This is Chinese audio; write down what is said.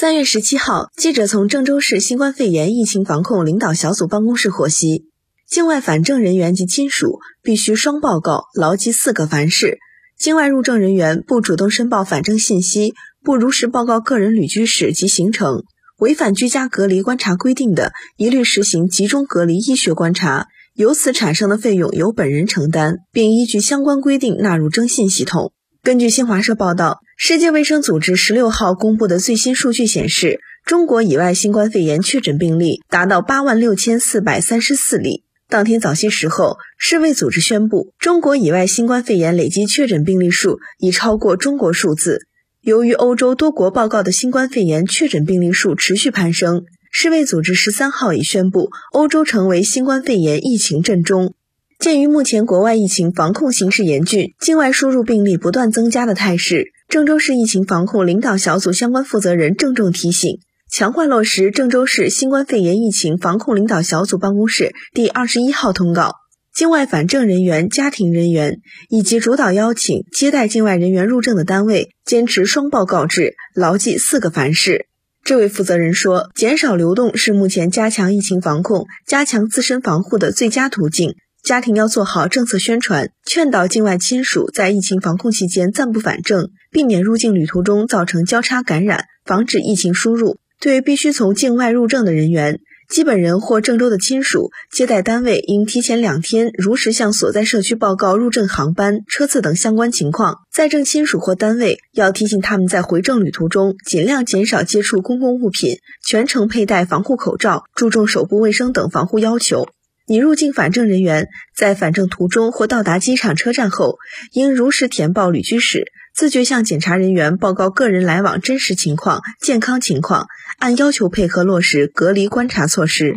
三月十七号，记者从郑州市新冠肺炎疫情防控领导小组办公室获悉，境外返郑人员及亲属必须双报告，牢记四个凡是。境外入郑人员不主动申报返郑信息，不如实报告个人旅居史及行程，违反居家隔离观察规定的，一律实行集中隔离医学观察，由此产生的费用由本人承担，并依据相关规定纳入征信系统。根据新华社报道。世界卫生组织十六号公布的最新数据显示，中国以外新冠肺炎确诊病例达到八万六千四百三十四例。当天早些时候，世卫组织宣布，中国以外新冠肺炎累计确诊病例数已超过中国数字。由于欧洲多国报告的新冠肺炎确诊病例数持续攀升，世卫组织十三号已宣布，欧洲成为新冠肺炎疫情震中。鉴于目前国外疫情防控形势严峻，境外输入病例不断增加的态势。郑州市疫情防控领导小组相关负责人郑重提醒：强化落实郑州市新冠肺炎疫情防控领导小组办公室第二十一号通告，境外返郑人员、家庭人员以及主导邀请、接待境外人员入郑的单位，坚持双报告制，牢记四个凡是。这位负责人说：“减少流动是目前加强疫情防控、加强自身防护的最佳途径。”家庭要做好政策宣传，劝导境外亲属在疫情防控期间暂不返郑，避免入境旅途中造成交叉感染，防止疫情输入。对必须从境外入郑的人员，基本人或郑州的亲属，接待单位应提前两天如实向所在社区报告入郑航班、车次等相关情况。在郑亲属或单位要提醒他们在回郑旅途中尽量减少接触公共物品，全程佩戴防护口罩，注重手部卫生等防护要求。拟入境返郑人员在返郑途中或到达机场、车站后，应如实填报旅居史，自觉向检查人员报告个人来往真实情况、健康情况，按要求配合落实隔离观察措施。